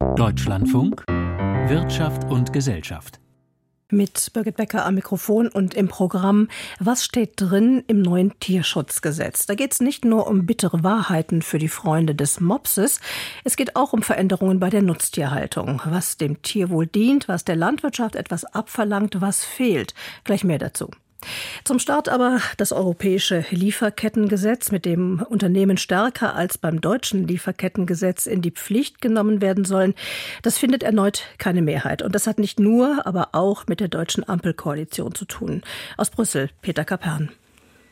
Deutschlandfunk Wirtschaft und Gesellschaft mit Birgit Becker am Mikrofon und im Programm Was steht drin im neuen Tierschutzgesetz? Da geht es nicht nur um bittere Wahrheiten für die Freunde des Mopses, es geht auch um Veränderungen bei der Nutztierhaltung, was dem Tierwohl dient, was der Landwirtschaft etwas abverlangt, was fehlt. Gleich mehr dazu. Zum Start aber das europäische Lieferkettengesetz, mit dem Unternehmen stärker als beim deutschen Lieferkettengesetz in die Pflicht genommen werden sollen. Das findet erneut keine Mehrheit. Und das hat nicht nur, aber auch mit der deutschen Ampelkoalition zu tun. Aus Brüssel, Peter Kapern.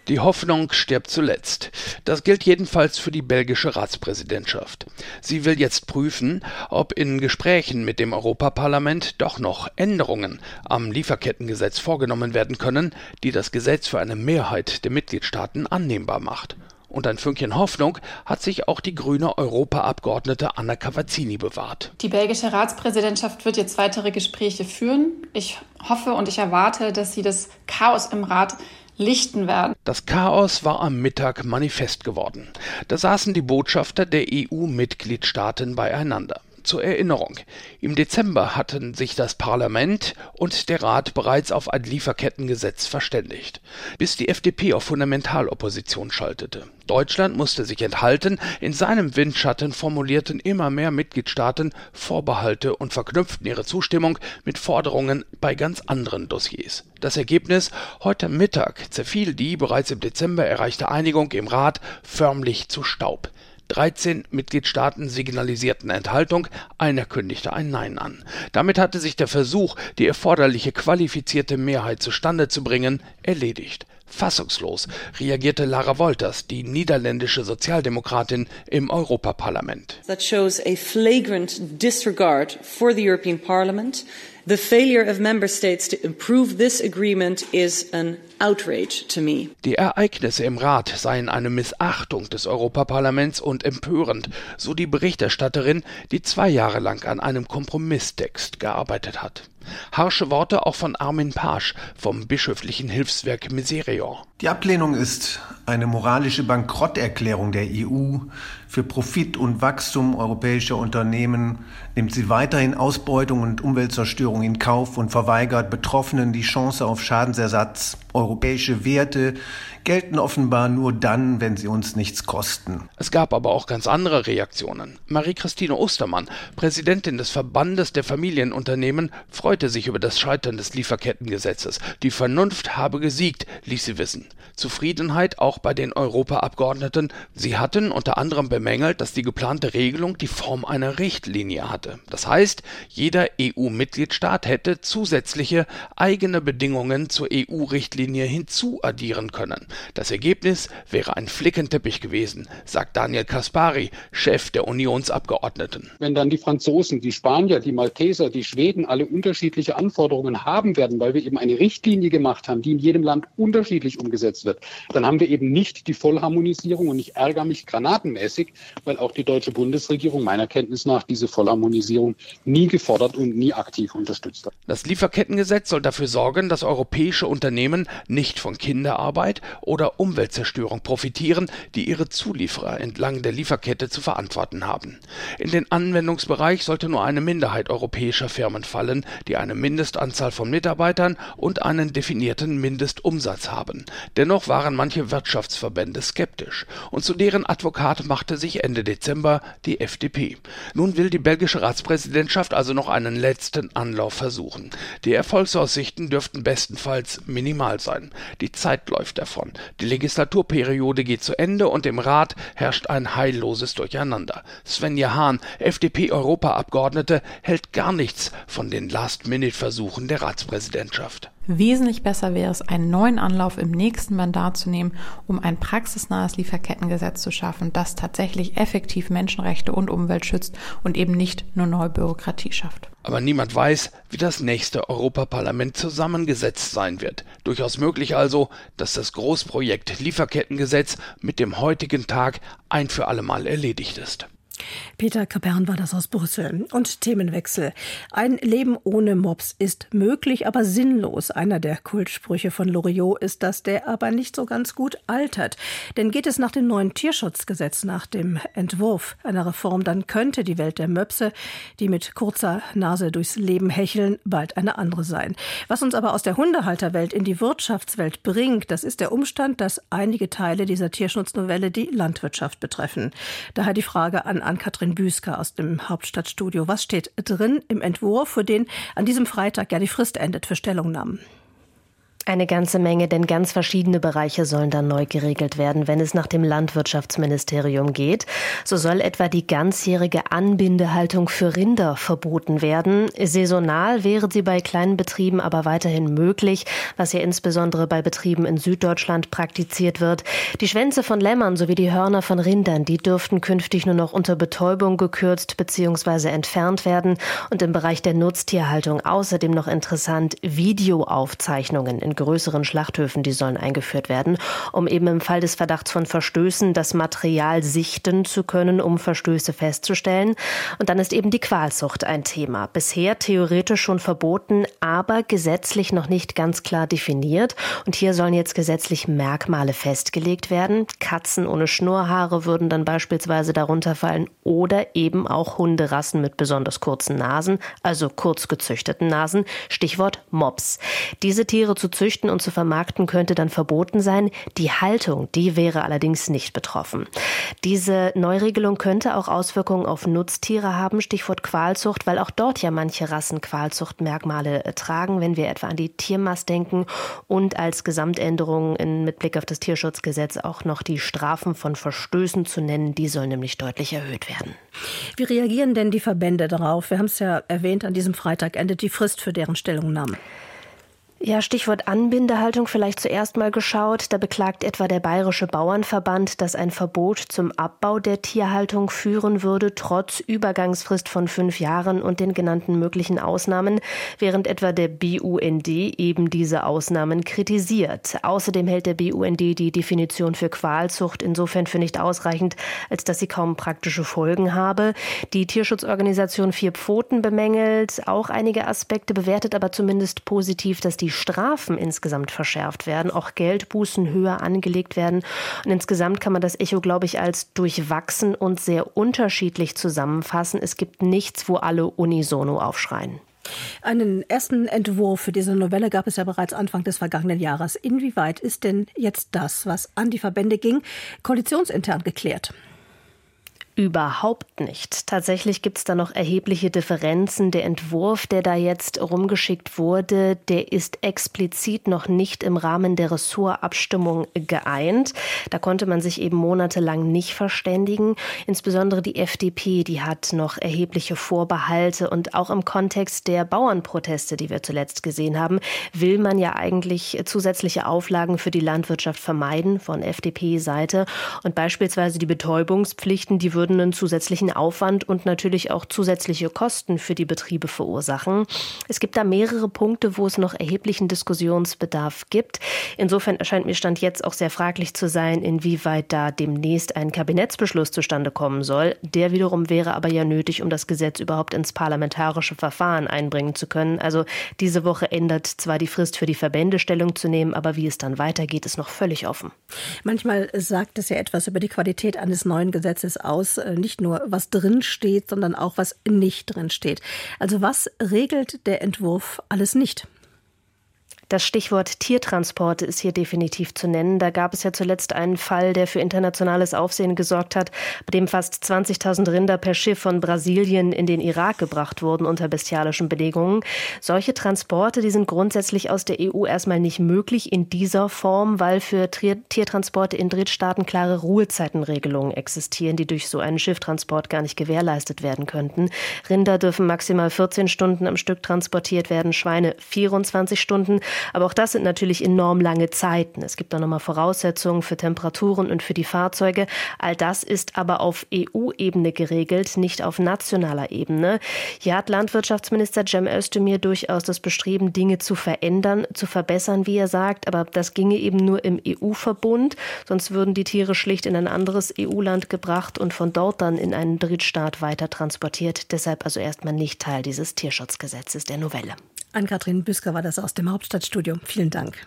Die Hoffnung stirbt zuletzt. Das gilt jedenfalls für die belgische Ratspräsidentschaft. Sie will jetzt prüfen, ob in Gesprächen mit dem Europaparlament doch noch Änderungen am Lieferkettengesetz vorgenommen werden können, die das Gesetz für eine Mehrheit der Mitgliedstaaten annehmbar macht. Und ein Fünkchen Hoffnung hat sich auch die grüne Europaabgeordnete Anna Cavazzini bewahrt. Die belgische Ratspräsidentschaft wird jetzt weitere Gespräche führen. Ich hoffe und ich erwarte, dass sie das Chaos im Rat lichten werden. Das Chaos war am Mittag manifest geworden. Da saßen die Botschafter der EU-Mitgliedstaaten beieinander. Zur Erinnerung. Im Dezember hatten sich das Parlament und der Rat bereits auf ein Lieferkettengesetz verständigt, bis die FDP auf Fundamentalopposition schaltete. Deutschland musste sich enthalten, in seinem Windschatten formulierten immer mehr Mitgliedstaaten Vorbehalte und verknüpften ihre Zustimmung mit Forderungen bei ganz anderen Dossiers. Das Ergebnis heute Mittag zerfiel die bereits im Dezember erreichte Einigung im Rat förmlich zu Staub. 13 Mitgliedstaaten signalisierten Enthaltung, einer kündigte ein Nein an. Damit hatte sich der Versuch, die erforderliche qualifizierte Mehrheit zustande zu bringen, erledigt. Fassungslos reagierte Lara Wolters, die niederländische Sozialdemokratin im Europaparlament. That shows a flagrant disregard for the European Parliament. The failure of member states to improve this agreement is an. Die Ereignisse im Rat seien eine Missachtung des Europaparlaments und empörend, so die Berichterstatterin, die zwei Jahre lang an einem Kompromisstext gearbeitet hat. Harsche Worte auch von Armin Pasch vom bischöflichen Hilfswerk Miserior. Die Ablehnung ist eine moralische Bankrotterklärung der EU. Für Profit und Wachstum europäischer Unternehmen nimmt sie weiterhin Ausbeutung und Umweltzerstörung in Kauf und verweigert Betroffenen die Chance auf Schadensersatz. Europäische Werte gelten offenbar nur dann, wenn sie uns nichts kosten. Es gab aber auch ganz andere Reaktionen. Marie-Christine Ostermann, Präsidentin des Verbandes der Familienunternehmen, freute sich über das Scheitern des Lieferkettengesetzes. Die Vernunft habe gesiegt, ließ sie wissen. Zufriedenheit auch bei den Europaabgeordneten. Sie hatten unter anderem bemängelt, dass die geplante Regelung die Form einer Richtlinie hatte. Das heißt, jeder EU-Mitgliedstaat hätte zusätzliche eigene Bedingungen zur EU-Richtlinie hinzuaddieren können. Das Ergebnis wäre ein Flickenteppich gewesen, sagt Daniel Kaspari, Chef der Unionsabgeordneten. Wenn dann die Franzosen, die Spanier, die Malteser, die Schweden alle unterschiedliche Anforderungen haben werden, weil wir eben eine Richtlinie gemacht haben, die in jedem Land unterschiedlich umgesetzt wird, dann haben wir eben nicht die Vollharmonisierung und ich ärgere mich granatenmäßig, weil auch die deutsche Bundesregierung meiner Kenntnis nach diese Vollharmonisierung nie gefordert und nie aktiv unterstützt hat. Das Lieferkettengesetz soll dafür sorgen, dass europäische Unternehmen nicht von Kinderarbeit oder Umweltzerstörung profitieren, die ihre Zulieferer entlang der Lieferkette zu verantworten haben. In den Anwendungsbereich sollte nur eine Minderheit europäischer Firmen fallen, die eine Mindestanzahl von Mitarbeitern und einen definierten Mindestumsatz haben. Dennoch waren manche Wirtschaftsverbände skeptisch und zu deren Advokat machte sich Ende Dezember die FDP. Nun will die belgische Ratspräsidentschaft also noch einen letzten Anlauf versuchen. Die Erfolgsaussichten dürften bestenfalls minimal sein. Die Zeit läuft davon davon. Die Legislaturperiode geht zu Ende und im Rat herrscht ein heilloses Durcheinander. Svenja Hahn, FDP-Europaabgeordnete, hält gar nichts von den Last-Minute-Versuchen der Ratspräsidentschaft. Wesentlich besser wäre es, einen neuen Anlauf im nächsten Mandat zu nehmen, um ein praxisnahes Lieferkettengesetz zu schaffen, das tatsächlich effektiv Menschenrechte und Umwelt schützt und eben nicht nur neue Bürokratie schafft. Aber niemand weiß, wie das nächste Europaparlament zusammengesetzt sein wird. Durchaus möglich also, dass das Großprojekt Lieferkettengesetz mit dem heutigen Tag ein für allemal erledigt ist. Peter Kapern war das aus Brüssel. Und Themenwechsel. Ein Leben ohne Mops ist möglich, aber sinnlos. Einer der Kultsprüche von Loriot ist das, der aber nicht so ganz gut altert. Denn geht es nach dem neuen Tierschutzgesetz, nach dem Entwurf einer Reform, dann könnte die Welt der Möpse, die mit kurzer Nase durchs Leben hecheln, bald eine andere sein. Was uns aber aus der Hundehalterwelt in die Wirtschaftswelt bringt, das ist der Umstand, dass einige Teile dieser Tierschutznovelle die Landwirtschaft betreffen. Daher die Frage an Ann-Kathrin Büsker aus dem Hauptstadtstudio. Was steht drin im Entwurf, für den an diesem Freitag ja die Frist endet für Stellungnahmen? Eine ganze Menge, denn ganz verschiedene Bereiche sollen dann neu geregelt werden, wenn es nach dem Landwirtschaftsministerium geht. So soll etwa die ganzjährige Anbindehaltung für Rinder verboten werden. Saisonal wäre sie bei kleinen Betrieben aber weiterhin möglich, was ja insbesondere bei Betrieben in Süddeutschland praktiziert wird. Die Schwänze von Lämmern sowie die Hörner von Rindern, die dürften künftig nur noch unter Betäubung gekürzt bzw. entfernt werden. Und im Bereich der Nutztierhaltung außerdem noch interessant Videoaufzeichnungen in größeren Schlachthöfen, die sollen eingeführt werden, um eben im Fall des Verdachts von Verstößen das Material sichten zu können, um Verstöße festzustellen. Und dann ist eben die Qualzucht ein Thema. Bisher theoretisch schon verboten, aber gesetzlich noch nicht ganz klar definiert. Und hier sollen jetzt gesetzlich Merkmale festgelegt werden. Katzen ohne Schnurrhaare würden dann beispielsweise darunter fallen oder eben auch Hunderassen mit besonders kurzen Nasen, also kurz gezüchteten Nasen. Stichwort Mops. Diese Tiere zu züchten züchten und zu vermarkten könnte dann verboten sein. Die Haltung, die wäre allerdings nicht betroffen. Diese Neuregelung könnte auch Auswirkungen auf Nutztiere haben, Stichwort Qualzucht, weil auch dort ja manche Rassen Qualzuchtmerkmale äh, tragen, wenn wir etwa an die Tiermast denken und als Gesamtänderung in, mit Blick auf das Tierschutzgesetz auch noch die Strafen von Verstößen zu nennen, die sollen nämlich deutlich erhöht werden. Wie reagieren denn die Verbände darauf? Wir haben es ja erwähnt, an diesem Freitag endet die Frist für deren Stellungnahme. Ja, Stichwort Anbindehaltung vielleicht zuerst mal geschaut. Da beklagt etwa der Bayerische Bauernverband, dass ein Verbot zum Abbau der Tierhaltung führen würde, trotz Übergangsfrist von fünf Jahren und den genannten möglichen Ausnahmen, während etwa der BUND eben diese Ausnahmen kritisiert. Außerdem hält der BUND die Definition für Qualzucht insofern für nicht ausreichend, als dass sie kaum praktische Folgen habe. Die Tierschutzorganisation Vier Pfoten bemängelt auch einige Aspekte, bewertet aber zumindest positiv, dass die die Strafen insgesamt verschärft werden, auch Geldbußen höher angelegt werden. Und insgesamt kann man das Echo, glaube ich, als durchwachsen und sehr unterschiedlich zusammenfassen. Es gibt nichts, wo alle unisono aufschreien. Einen ersten Entwurf für diese Novelle gab es ja bereits Anfang des vergangenen Jahres. Inwieweit ist denn jetzt das, was an die Verbände ging, koalitionsintern geklärt? Überhaupt nicht. Tatsächlich gibt es da noch erhebliche Differenzen. Der Entwurf, der da jetzt rumgeschickt wurde, der ist explizit noch nicht im Rahmen der Ressortabstimmung geeint. Da konnte man sich eben monatelang nicht verständigen. Insbesondere die FDP, die hat noch erhebliche Vorbehalte. Und auch im Kontext der Bauernproteste, die wir zuletzt gesehen haben, will man ja eigentlich zusätzliche Auflagen für die Landwirtschaft vermeiden von FDP-Seite. Und beispielsweise die Betäubungspflichten, die würden würden zusätzlichen Aufwand und natürlich auch zusätzliche Kosten für die Betriebe verursachen. Es gibt da mehrere Punkte, wo es noch erheblichen Diskussionsbedarf gibt. Insofern erscheint mir Stand jetzt auch sehr fraglich zu sein, inwieweit da demnächst ein Kabinettsbeschluss zustande kommen soll. Der wiederum wäre aber ja nötig, um das Gesetz überhaupt ins parlamentarische Verfahren einbringen zu können. Also diese Woche ändert zwar die Frist für die Verbände Stellung zu nehmen, aber wie es dann weitergeht, ist noch völlig offen. Manchmal sagt es ja etwas über die Qualität eines neuen Gesetzes aus, äh, nicht nur was drin steht, sondern auch was nicht drin steht. Also was regelt der Entwurf alles nicht? Das Stichwort Tiertransporte ist hier definitiv zu nennen. Da gab es ja zuletzt einen Fall, der für internationales Aufsehen gesorgt hat, bei dem fast 20.000 Rinder per Schiff von Brasilien in den Irak gebracht wurden unter bestialischen Bedingungen. Solche Transporte, die sind grundsätzlich aus der EU erstmal nicht möglich in dieser Form, weil für Tiertransporte in Drittstaaten klare Ruhezeitenregelungen existieren, die durch so einen Schifftransport gar nicht gewährleistet werden könnten. Rinder dürfen maximal 14 Stunden am Stück transportiert werden, Schweine 24 Stunden. Aber auch das sind natürlich enorm lange Zeiten. Es gibt da nochmal Voraussetzungen für Temperaturen und für die Fahrzeuge. All das ist aber auf EU-Ebene geregelt, nicht auf nationaler Ebene. Hier hat Landwirtschaftsminister Cem Özdemir durchaus das Bestreben, Dinge zu verändern, zu verbessern, wie er sagt. Aber das ginge eben nur im EU-Verbund. Sonst würden die Tiere schlicht in ein anderes EU-Land gebracht und von dort dann in einen Drittstaat weiter transportiert. Deshalb also erstmal nicht Teil dieses Tierschutzgesetzes der Novelle. Ann-Kathrin Büsker war das aus dem Hauptstadtstudio. Vielen Dank.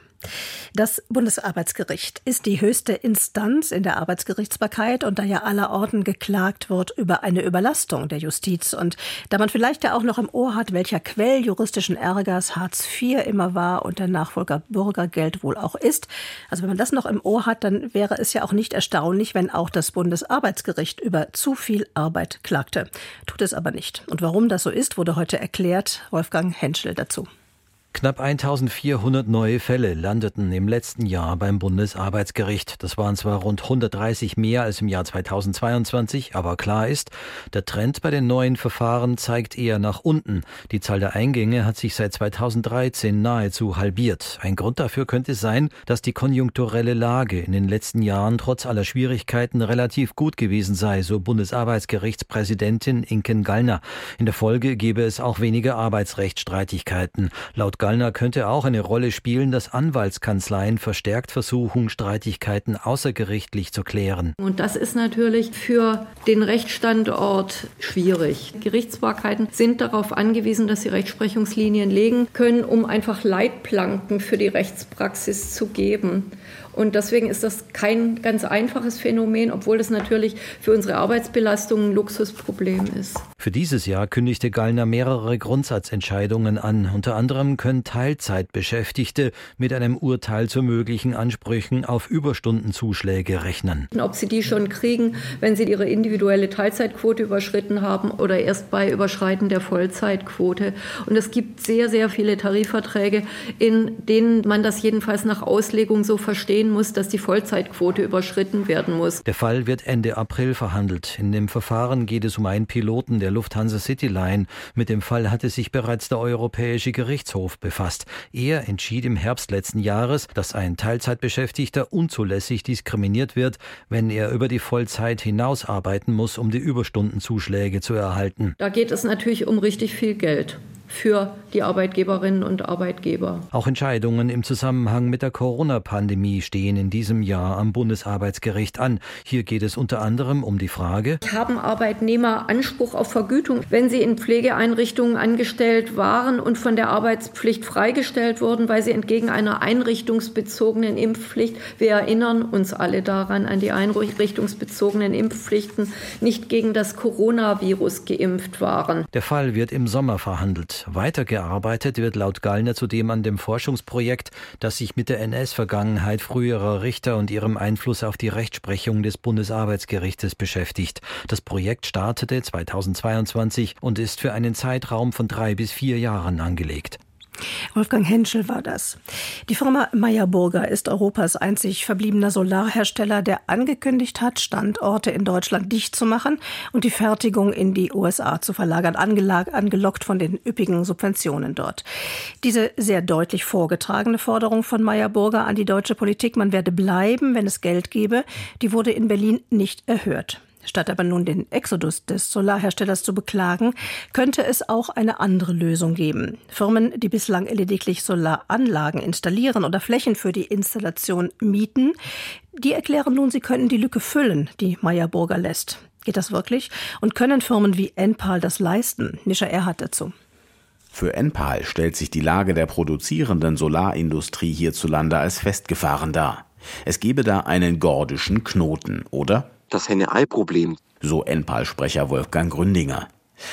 Das Bundesarbeitsgericht ist die höchste Instanz in der Arbeitsgerichtsbarkeit und da ja allerorten geklagt wird über eine Überlastung der Justiz und da man vielleicht ja auch noch im Ohr hat, welcher Quell juristischen Ärgers Hartz IV immer war und der Nachfolger Bürgergeld wohl auch ist. Also wenn man das noch im Ohr hat, dann wäre es ja auch nicht erstaunlich, wenn auch das Bundesarbeitsgericht über zu viel Arbeit klagte. Tut es aber nicht. Und warum das so ist, wurde heute erklärt. Wolfgang Henschel dazu. Knapp 1400 neue Fälle landeten im letzten Jahr beim Bundesarbeitsgericht. Das waren zwar rund 130 mehr als im Jahr 2022, aber klar ist, der Trend bei den neuen Verfahren zeigt eher nach unten. Die Zahl der Eingänge hat sich seit 2013 nahezu halbiert. Ein Grund dafür könnte sein, dass die konjunkturelle Lage in den letzten Jahren trotz aller Schwierigkeiten relativ gut gewesen sei, so Bundesarbeitsgerichtspräsidentin Inken Gallner. In der Folge gebe es auch weniger Arbeitsrechtsstreitigkeiten. Laut Gallner könnte auch eine Rolle spielen, dass Anwaltskanzleien verstärkt versuchen, Streitigkeiten außergerichtlich zu klären. Und das ist natürlich für den Rechtsstandort schwierig. Gerichtsbarkeiten sind darauf angewiesen, dass sie Rechtsprechungslinien legen können, um einfach Leitplanken für die Rechtspraxis zu geben. Und deswegen ist das kein ganz einfaches Phänomen, obwohl es natürlich für unsere Arbeitsbelastung ein Luxusproblem ist. Für dieses Jahr kündigte Gallner mehrere Grundsatzentscheidungen an. Unter anderem können Teilzeitbeschäftigte mit einem Urteil zu möglichen Ansprüchen auf Überstundenzuschläge rechnen. Ob sie die schon kriegen, wenn sie ihre individuelle Teilzeitquote überschritten haben oder erst bei Überschreiten der Vollzeitquote. Und es gibt sehr, sehr viele Tarifverträge, in denen man das jedenfalls nach Auslegung so versteht sehen muss, dass die Vollzeitquote überschritten werden muss. Der Fall wird Ende April verhandelt. In dem Verfahren geht es um einen Piloten der Lufthansa Cityline. Mit dem Fall hatte sich bereits der Europäische Gerichtshof befasst. Er entschied im Herbst letzten Jahres, dass ein Teilzeitbeschäftigter unzulässig diskriminiert wird, wenn er über die Vollzeit hinaus arbeiten muss, um die Überstundenzuschläge zu erhalten. Da geht es natürlich um richtig viel Geld für die Arbeitgeberinnen und Arbeitgeber. Auch Entscheidungen im Zusammenhang mit der Corona-Pandemie stehen in diesem Jahr am Bundesarbeitsgericht an. Hier geht es unter anderem um die Frage, haben Arbeitnehmer Anspruch auf Vergütung, wenn sie in Pflegeeinrichtungen angestellt waren und von der Arbeitspflicht freigestellt wurden, weil sie entgegen einer einrichtungsbezogenen Impfpflicht, wir erinnern uns alle daran, an die einrichtungsbezogenen Impfpflichten, nicht gegen das Coronavirus geimpft waren. Der Fall wird im Sommer verhandelt. Weitergearbeitet wird laut Gallner zudem an dem Forschungsprojekt, das sich mit der NS-Vergangenheit früherer Richter und ihrem Einfluss auf die Rechtsprechung des Bundesarbeitsgerichtes beschäftigt. Das Projekt startete 2022 und ist für einen Zeitraum von drei bis vier Jahren angelegt. Wolfgang Henschel war das. Die Firma Meyerburger ist Europas einzig verbliebener Solarhersteller, der angekündigt hat, Standorte in Deutschland dicht zu machen und die Fertigung in die USA zu verlagern, angelockt von den üppigen Subventionen dort. Diese sehr deutlich vorgetragene Forderung von Meyerburger an die deutsche Politik, man werde bleiben, wenn es Geld gebe, die wurde in Berlin nicht erhört. Statt aber nun den Exodus des Solarherstellers zu beklagen, könnte es auch eine andere Lösung geben. Firmen, die bislang lediglich Solaranlagen installieren oder Flächen für die Installation mieten, die erklären nun, sie könnten die Lücke füllen, die Meyerburger lässt. Geht das wirklich? Und können Firmen wie Enpal das leisten? Nisha Erhard dazu. Für Enpal stellt sich die Lage der produzierenden Solarindustrie hierzulande als festgefahren dar. Es gebe da einen gordischen Knoten, oder? Das Henne-Ei-Problem. So Enpal-Sprecher Wolfgang Gründinger.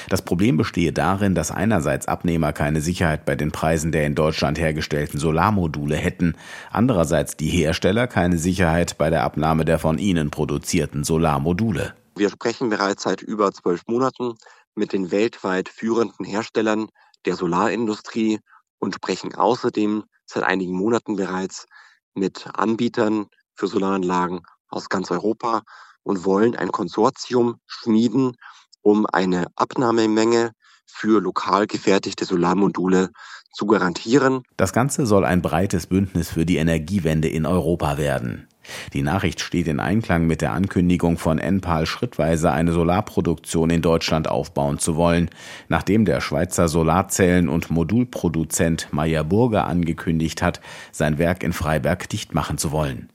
Das Problem bestehe darin, dass einerseits Abnehmer keine Sicherheit bei den Preisen der in Deutschland hergestellten Solarmodule hätten, andererseits die Hersteller keine Sicherheit bei der Abnahme der von ihnen produzierten Solarmodule. Wir sprechen bereits seit über zwölf Monaten mit den weltweit führenden Herstellern der Solarindustrie und sprechen außerdem seit einigen Monaten bereits mit Anbietern für Solaranlagen aus ganz Europa und wollen ein Konsortium schmieden, um eine Abnahmemenge für lokal gefertigte Solarmodule zu garantieren. Das Ganze soll ein breites Bündnis für die Energiewende in Europa werden. Die Nachricht steht in Einklang mit der Ankündigung von Enpal, schrittweise eine Solarproduktion in Deutschland aufbauen zu wollen, nachdem der Schweizer Solarzellen- und Modulproduzent Meyer Burger angekündigt hat, sein Werk in Freiberg dicht machen zu wollen.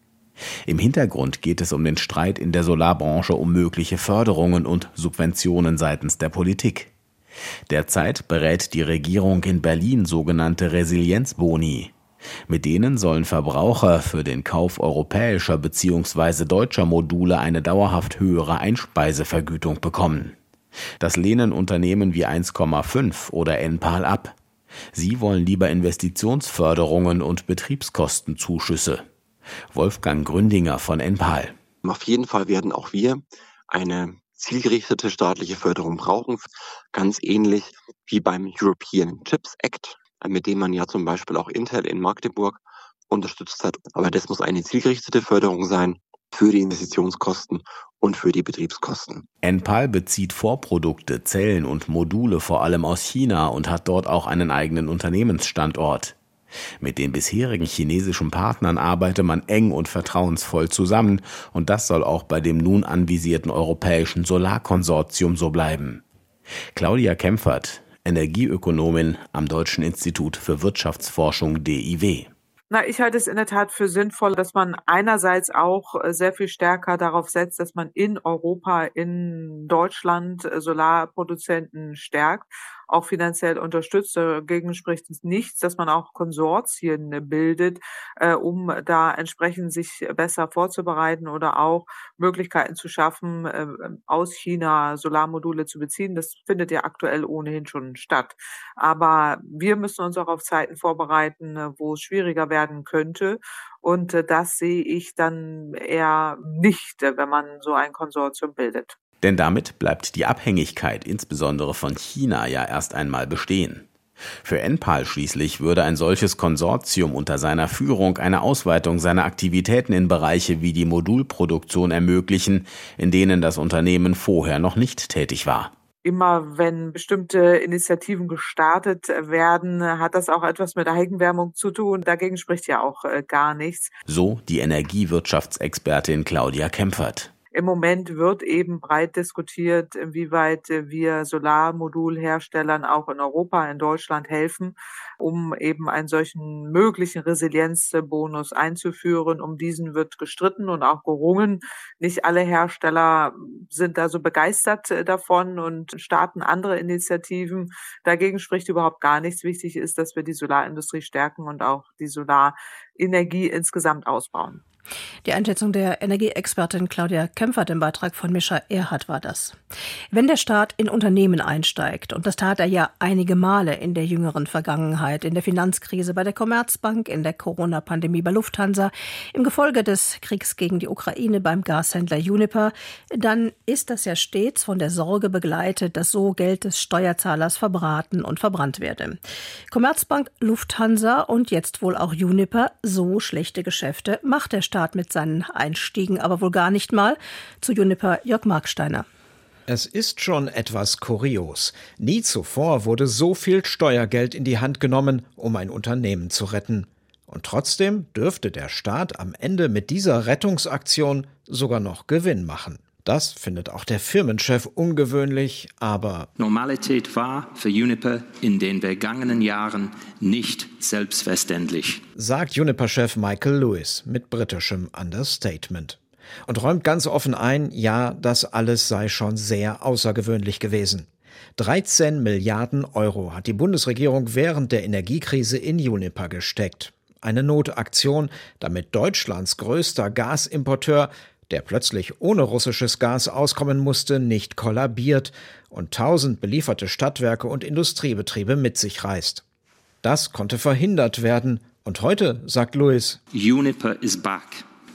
Im Hintergrund geht es um den Streit in der Solarbranche um mögliche Förderungen und Subventionen seitens der Politik. Derzeit berät die Regierung in Berlin sogenannte Resilienzboni. Mit denen sollen Verbraucher für den Kauf europäischer bzw. deutscher Module eine dauerhaft höhere Einspeisevergütung bekommen. Das lehnen Unternehmen wie 1,5 oder Enpal ab. Sie wollen lieber Investitionsförderungen und Betriebskostenzuschüsse. Wolfgang Gründinger von Enpal. Auf jeden Fall werden auch wir eine zielgerichtete staatliche Förderung brauchen, ganz ähnlich wie beim European Chips Act, mit dem man ja zum Beispiel auch Intel in Magdeburg unterstützt hat. Aber das muss eine zielgerichtete Förderung sein für die Investitionskosten und für die Betriebskosten. Enpal bezieht Vorprodukte, Zellen und Module vor allem aus China und hat dort auch einen eigenen Unternehmensstandort. Mit den bisherigen chinesischen Partnern arbeite man eng und vertrauensvoll zusammen, und das soll auch bei dem nun anvisierten europäischen Solarkonsortium so bleiben. Claudia Kempfert, Energieökonomin am Deutschen Institut für Wirtschaftsforschung DIW. Na, ich halte es in der Tat für sinnvoll, dass man einerseits auch äh, sehr viel stärker darauf setzt, dass man in Europa, in Deutschland äh, Solarproduzenten stärkt auch finanziell unterstützt. Dagegen spricht es nichts, dass man auch Konsortien bildet, äh, um da entsprechend sich besser vorzubereiten oder auch Möglichkeiten zu schaffen, äh, aus China Solarmodule zu beziehen. Das findet ja aktuell ohnehin schon statt. Aber wir müssen uns auch auf Zeiten vorbereiten, wo es schwieriger werden könnte. Und äh, das sehe ich dann eher nicht, wenn man so ein Konsortium bildet. Denn damit bleibt die Abhängigkeit insbesondere von China ja erst einmal bestehen. Für Enpal schließlich würde ein solches Konsortium unter seiner Führung eine Ausweitung seiner Aktivitäten in Bereiche wie die Modulproduktion ermöglichen, in denen das Unternehmen vorher noch nicht tätig war. Immer wenn bestimmte Initiativen gestartet werden, hat das auch etwas mit Eigenwärmung zu tun. Dagegen spricht ja auch äh, gar nichts. So die Energiewirtschaftsexpertin Claudia Kempfert. Im Moment wird eben breit diskutiert, inwieweit wir Solarmodulherstellern auch in Europa, in Deutschland helfen, um eben einen solchen möglichen Resilienzbonus einzuführen. Um diesen wird gestritten und auch gerungen. Nicht alle Hersteller sind da so begeistert davon und starten andere Initiativen. Dagegen spricht überhaupt gar nichts. Wichtig ist, dass wir die Solarindustrie stärken und auch die Solarenergie insgesamt ausbauen. Die Einschätzung der Energieexpertin Claudia Kämpfer, dem Beitrag von Mischa Erhardt war das. Wenn der Staat in Unternehmen einsteigt, und das tat er ja einige Male in der jüngeren Vergangenheit, in der Finanzkrise bei der Commerzbank, in der Corona-Pandemie bei Lufthansa, im Gefolge des Kriegs gegen die Ukraine beim Gashändler Juniper, dann ist das ja stets von der Sorge begleitet, dass so Geld des Steuerzahlers verbraten und verbrannt werde. Commerzbank, Lufthansa und jetzt wohl auch Juniper, so schlechte Geschäfte macht der Staat Staat mit seinen Einstiegen, aber wohl gar nicht mal. Zu Juniper Jörg Marksteiner. Es ist schon etwas kurios. Nie zuvor wurde so viel Steuergeld in die Hand genommen, um ein Unternehmen zu retten. Und trotzdem dürfte der Staat am Ende mit dieser Rettungsaktion sogar noch Gewinn machen. Das findet auch der Firmenchef ungewöhnlich, aber Normalität war für Juniper in den vergangenen Jahren nicht selbstverständlich, sagt Juniper-Chef Michael Lewis mit britischem Understatement und räumt ganz offen ein, ja, das alles sei schon sehr außergewöhnlich gewesen. 13 Milliarden Euro hat die Bundesregierung während der Energiekrise in Juniper gesteckt. Eine Notaktion, damit Deutschlands größter Gasimporteur der plötzlich ohne russisches Gas auskommen musste, nicht kollabiert und tausend belieferte Stadtwerke und Industriebetriebe mit sich reißt. Das konnte verhindert werden. Und heute, sagt Louis, Juniper is back.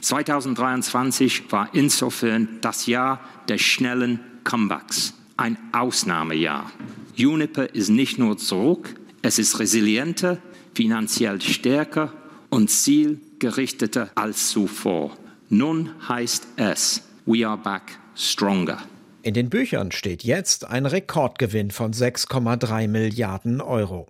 2023 war insofern das Jahr des schnellen Comebacks. Ein Ausnahmejahr. Juniper ist nicht nur zurück, es ist resilienter, finanziell stärker und zielgerichteter als zuvor. Nun heißt es, we are back stronger. In den Büchern steht jetzt ein Rekordgewinn von 6,3 Milliarden Euro.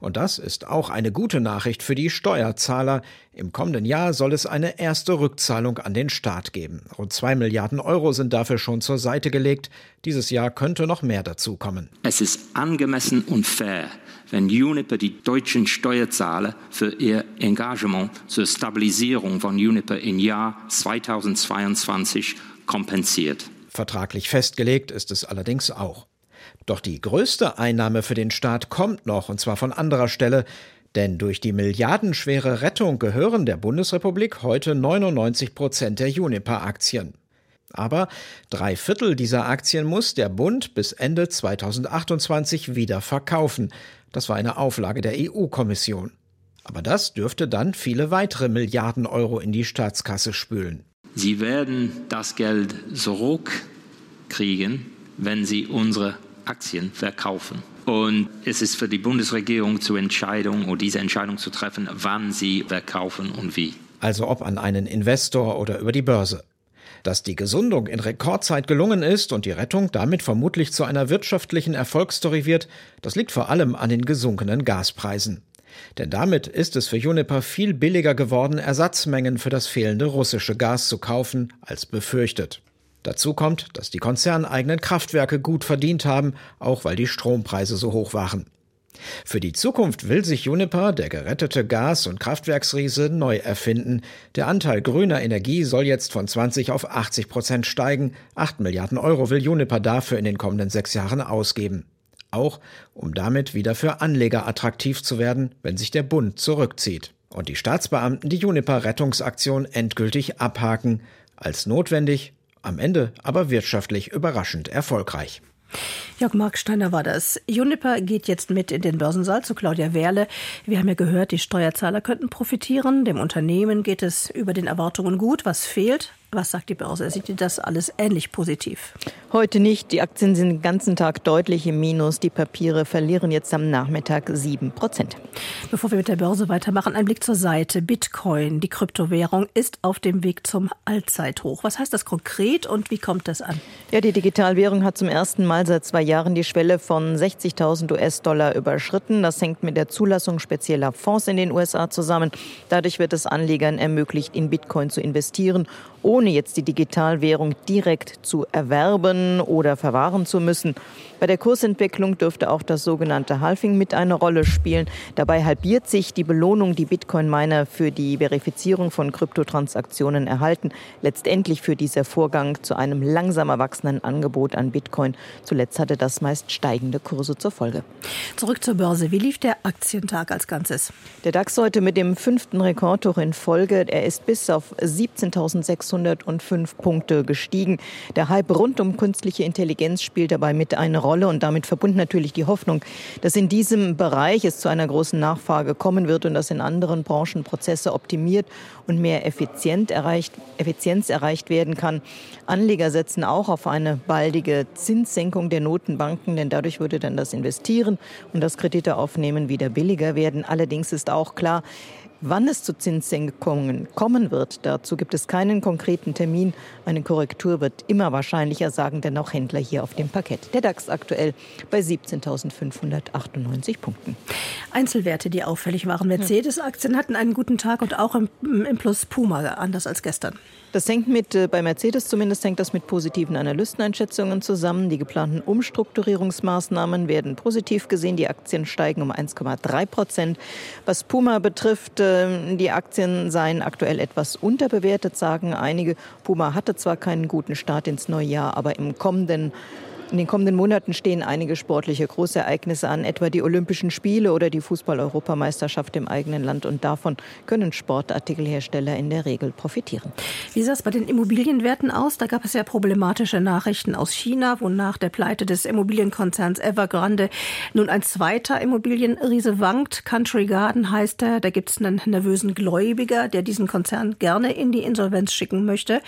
Und das ist auch eine gute Nachricht für die Steuerzahler. Im kommenden Jahr soll es eine erste Rückzahlung an den Staat geben. Rund zwei Milliarden Euro sind dafür schon zur Seite gelegt. Dieses Jahr könnte noch mehr dazukommen. Es ist angemessen und fair, wenn Uniper die deutschen Steuerzahler für ihr Engagement zur Stabilisierung von Uniper im Jahr 2022 kompensiert. Vertraglich festgelegt ist es allerdings auch. Doch die größte Einnahme für den Staat kommt noch, und zwar von anderer Stelle, denn durch die milliardenschwere Rettung gehören der Bundesrepublik heute 99 Prozent der Juniper-Aktien. Aber drei Viertel dieser Aktien muss der Bund bis Ende 2028 wieder verkaufen. Das war eine Auflage der EU-Kommission. Aber das dürfte dann viele weitere Milliarden Euro in die Staatskasse spülen. Sie werden das Geld zurückkriegen, wenn Sie unsere Aktien verkaufen. Und es ist für die Bundesregierung zur Entscheidung oder diese Entscheidung zu treffen, wann sie verkaufen und wie. Also ob an einen Investor oder über die Börse. Dass die Gesundung in Rekordzeit gelungen ist und die Rettung damit vermutlich zu einer wirtschaftlichen Erfolgsstory wird, das liegt vor allem an den gesunkenen Gaspreisen. Denn damit ist es für Juniper viel billiger geworden, Ersatzmengen für das fehlende russische Gas zu kaufen, als befürchtet. Dazu kommt, dass die konzerneigenen Kraftwerke gut verdient haben, auch weil die Strompreise so hoch waren. Für die Zukunft will sich Juniper, der gerettete Gas- und Kraftwerksriese, neu erfinden. Der Anteil grüner Energie soll jetzt von 20 auf 80 Prozent steigen. 8 Milliarden Euro will Juniper dafür in den kommenden sechs Jahren ausgeben. Auch um damit wieder für Anleger attraktiv zu werden, wenn sich der Bund zurückzieht. Und die Staatsbeamten die Juniper-Rettungsaktion endgültig abhaken. Als notwendig am Ende aber wirtschaftlich überraschend erfolgreich. Jörg Marksteiner war das. Juniper geht jetzt mit in den Börsensaal zu Claudia Werle. Wir haben ja gehört, die Steuerzahler könnten profitieren. Dem Unternehmen geht es über den Erwartungen gut. Was fehlt? Was sagt die Börse? Sieht die das alles ähnlich positiv? Heute nicht. Die Aktien sind den ganzen Tag deutlich im Minus. Die Papiere verlieren jetzt am Nachmittag 7 Prozent. Bevor wir mit der Börse weitermachen, ein Blick zur Seite. Bitcoin, die Kryptowährung, ist auf dem Weg zum Allzeithoch. Was heißt das konkret und wie kommt das an? Ja, die Digitalwährung hat zum ersten Mal seit zwei Jahren die Schwelle von 60.000 US-Dollar überschritten. Das hängt mit der Zulassung spezieller Fonds in den USA zusammen. Dadurch wird es Anlegern ermöglicht, in Bitcoin zu investieren ohne jetzt die Digitalwährung direkt zu erwerben oder verwahren zu müssen. Bei der Kursentwicklung dürfte auch das sogenannte Halving mit eine Rolle spielen. Dabei halbiert sich die Belohnung, die Bitcoin-Miner für die Verifizierung von Kryptotransaktionen erhalten. Letztendlich führt dieser Vorgang zu einem langsam wachsenden Angebot an Bitcoin. Zuletzt hatte das meist steigende Kurse zur Folge. Zurück zur Börse. Wie lief der Aktientag als Ganzes? Der DAX heute mit dem fünften Rekordhoch in Folge. Er ist bis auf 17.605 Punkte gestiegen. Der Hype rund um künstliche Intelligenz spielt dabei mit eine Rolle. Und damit verbunden natürlich die Hoffnung, dass in diesem Bereich es zu einer großen Nachfrage kommen wird und dass in anderen Branchen Prozesse optimiert und mehr Effizienz erreicht, Effizienz erreicht werden kann. Anleger setzen auch auf eine baldige Zinssenkung der Notenbanken, denn dadurch würde dann das Investieren und das Kredite aufnehmen wieder billiger werden. Allerdings ist auch klar, Wann es zu Zinssenkungen kommen wird, dazu gibt es keinen konkreten Termin. Eine Korrektur wird immer wahrscheinlicher, sagen denn auch Händler hier auf dem Parkett. Der DAX aktuell bei 17.598 Punkten. Einzelwerte, die auffällig waren. Mercedes-Aktien hatten einen guten Tag und auch im, im Plus Puma, anders als gestern. Das hängt mit, äh, bei Mercedes zumindest hängt das mit positiven Analysteneinschätzungen zusammen. Die geplanten Umstrukturierungsmaßnahmen werden positiv gesehen. Die Aktien steigen um 1,3 Prozent. Was Puma betrifft, äh, die Aktien seien aktuell etwas unterbewertet, sagen einige. Puma hatte zwar keinen guten Start ins neue Jahr, aber im kommenden in den kommenden Monaten stehen einige sportliche Großereignisse an, etwa die Olympischen Spiele oder die Fußball-Europameisterschaft im eigenen Land. Und davon können Sportartikelhersteller in der Regel profitieren. Wie sah es bei den Immobilienwerten aus? Da gab es ja problematische Nachrichten aus China, wo nach der Pleite des Immobilienkonzerns Evergrande nun ein zweiter Immobilienriese wankt. Country Garden heißt er. Da gibt es einen nervösen Gläubiger, der diesen Konzern gerne in die Insolvenz schicken möchte.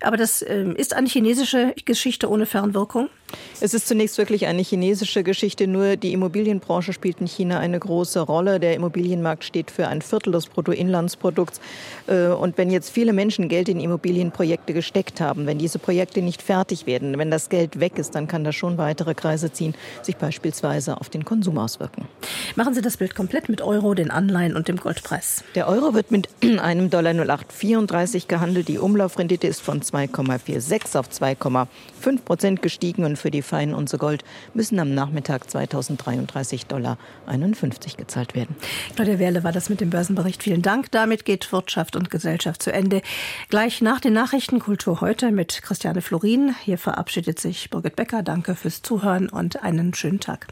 Aber das äh, ist eine chinesische Geschichte ohne Fernwirkung. Es ist zunächst wirklich eine chinesische Geschichte. Nur die Immobilienbranche spielt in China eine große Rolle. Der Immobilienmarkt steht für ein Viertel des Bruttoinlandsprodukts. Äh, und wenn jetzt viele Menschen Geld in Immobilienprojekte gesteckt haben, wenn diese Projekte nicht fertig werden, wenn das Geld weg ist, dann kann das schon weitere Kreise ziehen, sich beispielsweise auf den Konsum auswirken. Machen Sie das Bild komplett mit Euro, den Anleihen und dem Goldpreis. Der Euro wird mit einem Dollar 0834 gehandelt. Die Umlaufrendite ist von 2,46 auf 2,5 Prozent gestiegen und für die Fein und so Gold müssen am Nachmittag 2033 Dollar 51 gezahlt werden. Claudia Werle war das mit dem Börsenbericht. Vielen Dank. Damit geht Wirtschaft und Gesellschaft zu Ende. Gleich nach den Nachrichten Kultur heute mit Christiane Florin. Hier verabschiedet sich Birgit Becker. Danke fürs Zuhören und einen schönen Tag.